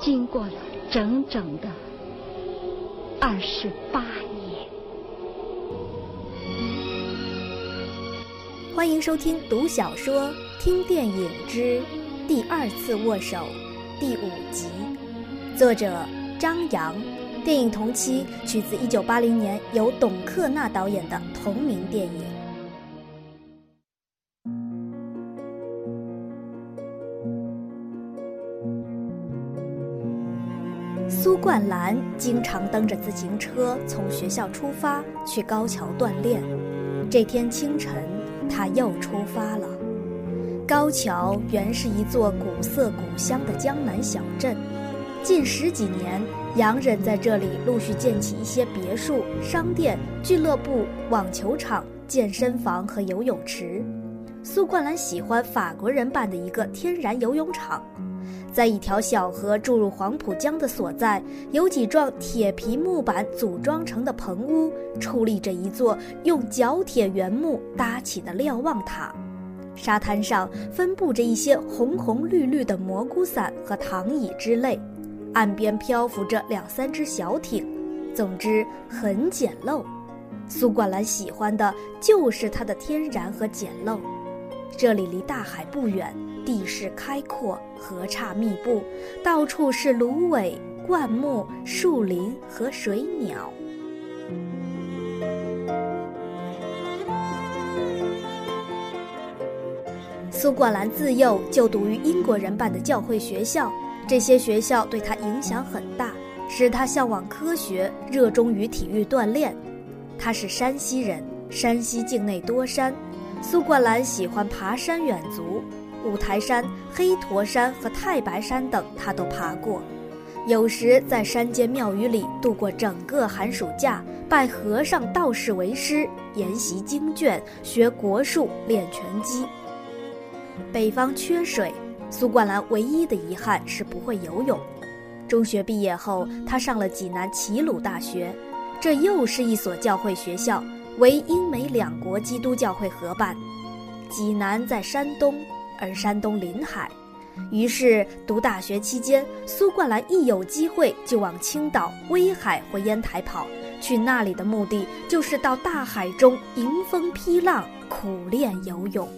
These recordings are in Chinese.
经过了整整的二十八年？欢迎收听读小说、听电影之《第二次握手》第五集，作者张扬，电影同期取自一九八零年由董克娜导演的同名电影。冠兰经常蹬着自行车从学校出发去高桥锻炼。这天清晨，他又出发了。高桥原是一座古色古香的江南小镇，近十几年，洋人在这里陆续建起一些别墅、商店、俱乐部、网球场、健身房和游泳池。苏冠兰喜欢法国人办的一个天然游泳场。在一条小河注入黄浦江的所在，有几幢铁皮木板组装成的棚屋，矗立着一座用角铁原木搭起的瞭望塔。沙滩上分布着一些红红绿绿的蘑菇伞和躺椅之类，岸边漂浮着两三只小艇。总之很简陋。苏冠兰喜欢的就是它的天然和简陋。这里离大海不远。地势开阔，河岔密布，到处是芦苇、灌木、树林和水鸟。苏冠兰自幼就读于英国人办的教会学校，这些学校对他影响很大，使他向往科学，热衷于体育锻炼。他是山西人，山西境内多山，苏冠兰喜欢爬山远足。五台山、黑驼山和太白山等，他都爬过。有时在山间庙宇里度过整个寒暑假，拜和尚、道士为师，研习经卷，学国术，练拳击。北方缺水，苏冠兰唯一的遗憾是不会游泳。中学毕业后，他上了济南齐鲁大学，这又是一所教会学校，为英美两国基督教会合办。济南在山东。而山东临海，于是读大学期间，苏冠兰一有机会就往青岛、威海或烟台跑。去那里的目的就是到大海中迎风劈浪，苦练游泳。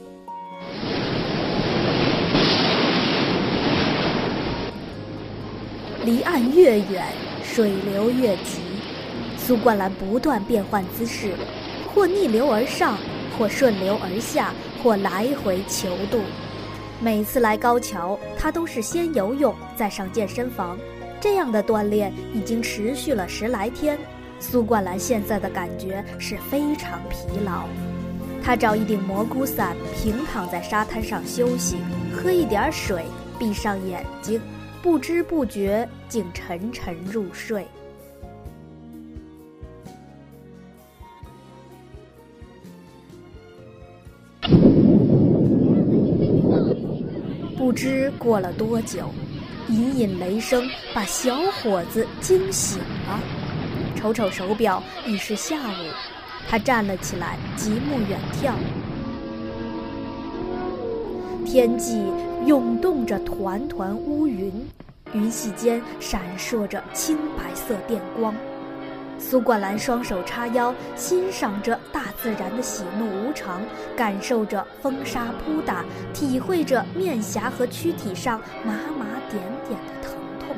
离岸越远，水流越急。苏冠兰不断变换姿势，或逆流而上，或顺流而下，或来回求渡。每次来高桥，他都是先游泳，再上健身房。这样的锻炼已经持续了十来天。苏冠兰现在的感觉是非常疲劳。他找一顶蘑菇伞，平躺在沙滩上休息，喝一点水，闭上眼睛，不知不觉竟沉沉入睡。不知过了多久，隐隐雷声把小伙子惊醒了。瞅瞅手表，已是下午。他站了起来，极目远眺，天际涌动着团团乌云，云隙间闪烁着青白色电光。苏冠兰双手叉腰，欣赏着大自然的喜怒无常，感受着风沙扑打，体会着面颊和躯体上麻麻点点的疼痛。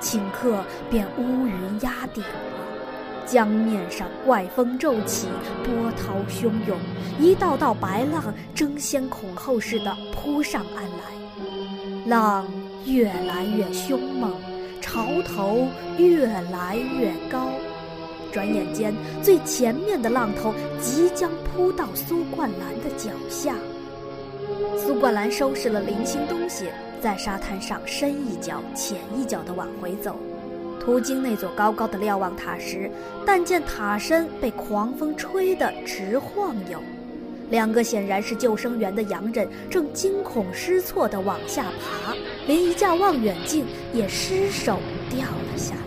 顷刻便乌云压顶了，江面上怪风骤起，波涛汹涌，一道道白浪争先恐后似的扑上岸来，浪越来越凶猛。潮头越来越高，转眼间，最前面的浪头即将扑到苏冠兰的脚下。苏冠兰收拾了零星东西，在沙滩上深一脚浅一脚地往回走。途经那座高高的瞭望塔时，但见塔身被狂风吹得直晃悠。两个显然是救生员的洋人正惊恐失措地往下爬，连一架望远镜也失手掉了下来。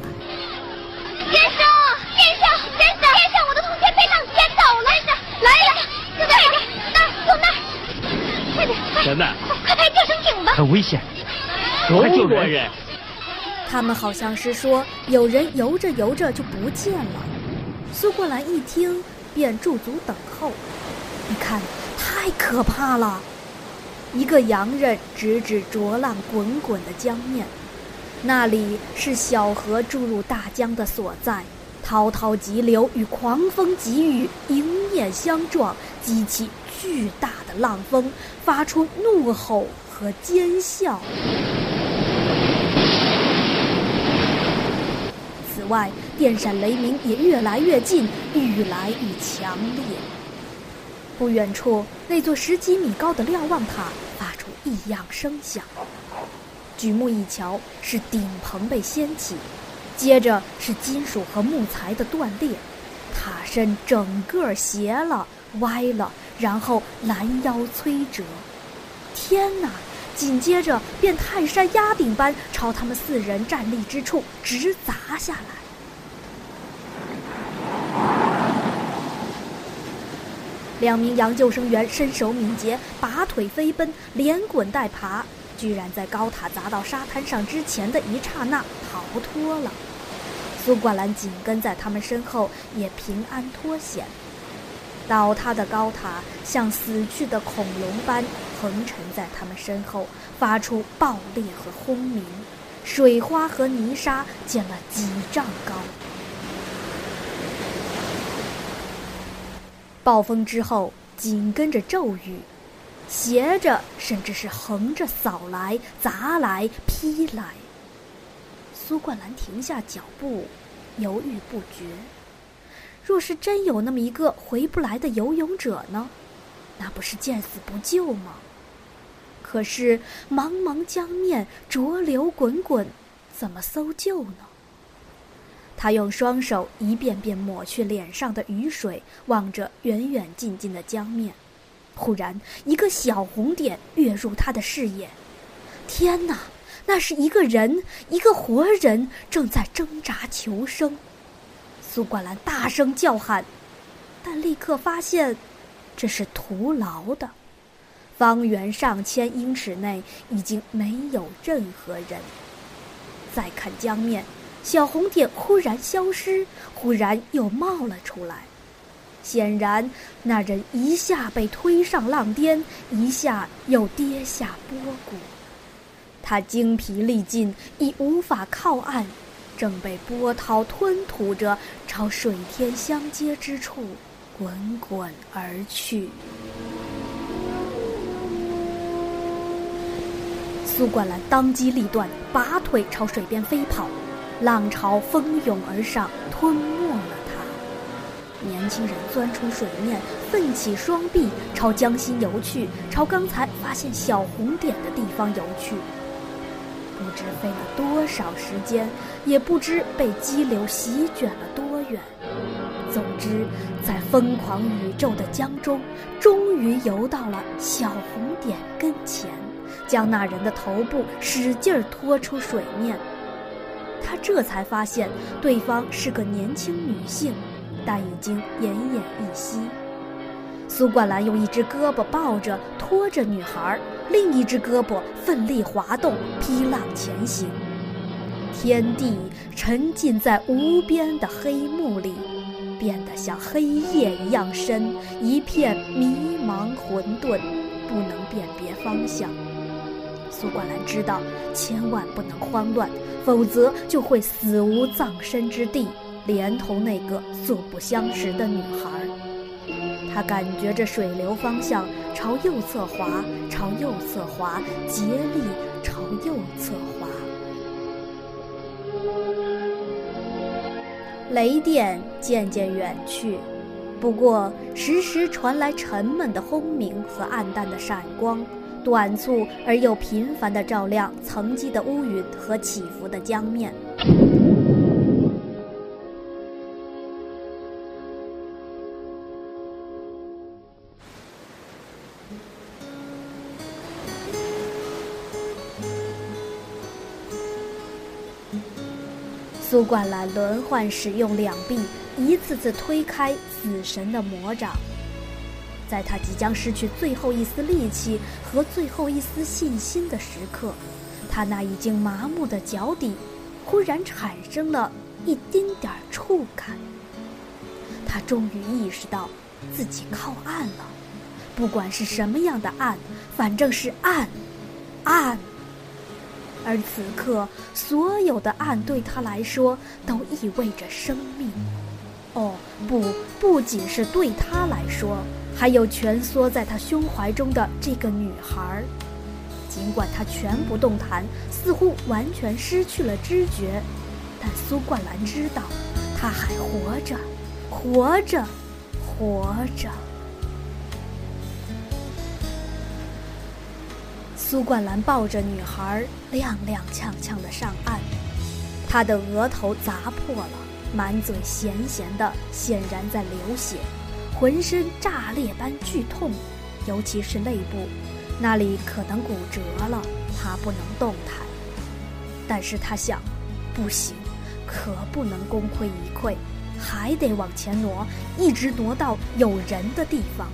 先生，先生，先生，先生，我的同学被浪掀走了！来了，就在那边，那儿，就那儿，快点，快！小奈，快派救生艇吧！很危险，快救人！他们好像是说有人游着游着就不见了。苏过兰一听，便驻足等候。太可怕了！一个洋人指指浊浪滚滚的江面，那里是小河注入大江的所在，滔滔急流与狂风急雨迎面相撞，激起巨大的浪峰，发出怒吼和尖啸。此外，电闪雷鸣也越来越近，愈来愈强烈。不远处，那座十几米高的瞭望塔发出异样声响。举目一瞧，是顶棚被掀起，接着是金属和木材的断裂，塔身整个斜了、歪了，然后拦腰摧折。天哪！紧接着便泰山压顶般朝他们四人站立之处直砸下来。两名洋救生员身手敏捷，拔腿飞奔，连滚带爬，居然在高塔砸到沙滩上之前的一刹那逃脱了。苏冠兰紧跟在他们身后，也平安脱险。倒塌的高塔像死去的恐龙般横沉在他们身后，发出爆裂和轰鸣，水花和泥沙溅了几丈高。暴风之后，紧跟着骤雨，斜着甚至是横着扫来、砸来、劈来。苏冠兰停下脚步，犹豫不决。若是真有那么一个回不来的游泳者呢？那不是见死不救吗？可是茫茫江面，浊流滚滚，怎么搜救呢？他用双手一遍遍抹去脸上的雨水，望着远远近近的江面。忽然，一个小红点跃入他的视野。天哪，那是一个人，一个活人，正在挣扎求生。苏冠兰大声叫喊，但立刻发现，这是徒劳的。方圆上千英尺内已经没有任何人。再看江面。小红点忽然消失，忽然又冒了出来。显然，那人一下被推上浪巅，一下又跌下波谷。他精疲力尽，已无法靠岸，正被波涛吞吐着，朝水天相接之处滚滚而去。苏冠兰当机立断，拔腿朝水边飞跑。浪潮蜂拥而上，吞没了他。年轻人钻出水面，奋起双臂，朝江心游去，朝刚才发现小红点的地方游去。不知飞了多少时间，也不知被激流席卷了多远。总之，在疯狂宇宙的江中，终于游到了小红点跟前，将那人的头部使劲儿拖出水面。他这才发现，对方是个年轻女性，但已经奄奄一息。苏冠兰用一只胳膊抱着、拖着女孩，另一只胳膊奋力滑动，劈浪前行。天地沉浸在无边的黑幕里，变得像黑夜一样深，一片迷茫混沌，不能辨别方向。苏冠兰知道，千万不能慌乱。否则就会死无葬身之地，连同那个素不相识的女孩。他感觉着水流方向朝右侧滑，朝右侧滑，竭力朝右侧滑。雷电渐渐远去，不过时时传来沉闷的轰鸣和暗淡的闪光，短促而又频繁地照亮层积的乌云和起伏的江面。苏冠兰轮换使用两臂，一次次推开死神的魔掌。在他即将失去最后一丝力气和最后一丝信心的时刻，他那已经麻木的脚底，忽然产生了一丁点儿触感。他终于意识到，自己靠岸了。不管是什么样的岸，反正是岸，岸。而此刻，所有的岸对他来说都意味着生命。哦，不，不仅是对他来说，还有蜷缩在他胸怀中的这个女孩。尽管他全不动弹，似乎完全失去了知觉，但苏冠兰知道，他还活着，活着，活着。苏冠兰抱着女孩，踉踉跄跄地上岸。她的额头砸破了，满嘴咸咸的，显然在流血，浑身炸裂般剧痛，尤其是肋部，那里可能骨折了。他不能动弹，但是他想，不行，可不能功亏一篑，还得往前挪，一直挪到有人的地方。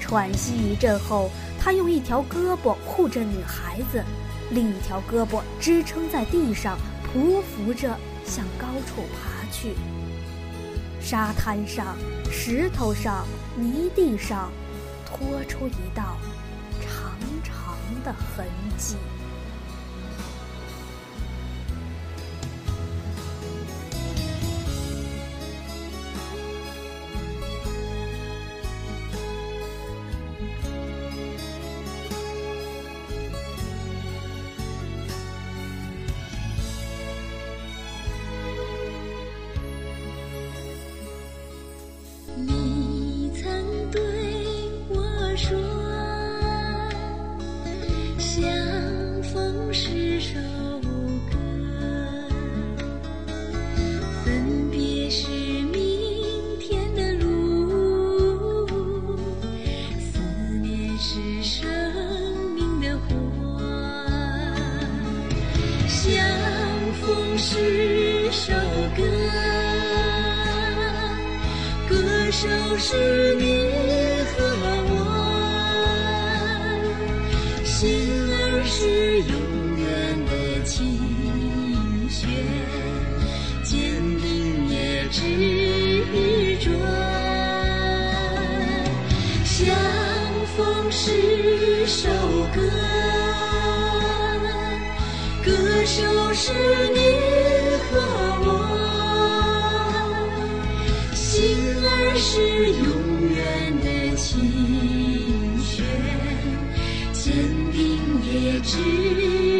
喘息一阵后。他用一条胳膊护着女孩子，另一条胳膊支撑在地上，匍匐着向高处爬去。沙滩上、石头上、泥地上，拖出一道长长的痕迹。是永远的琴弦，坚定也执着。相逢是首歌，歌手是你知。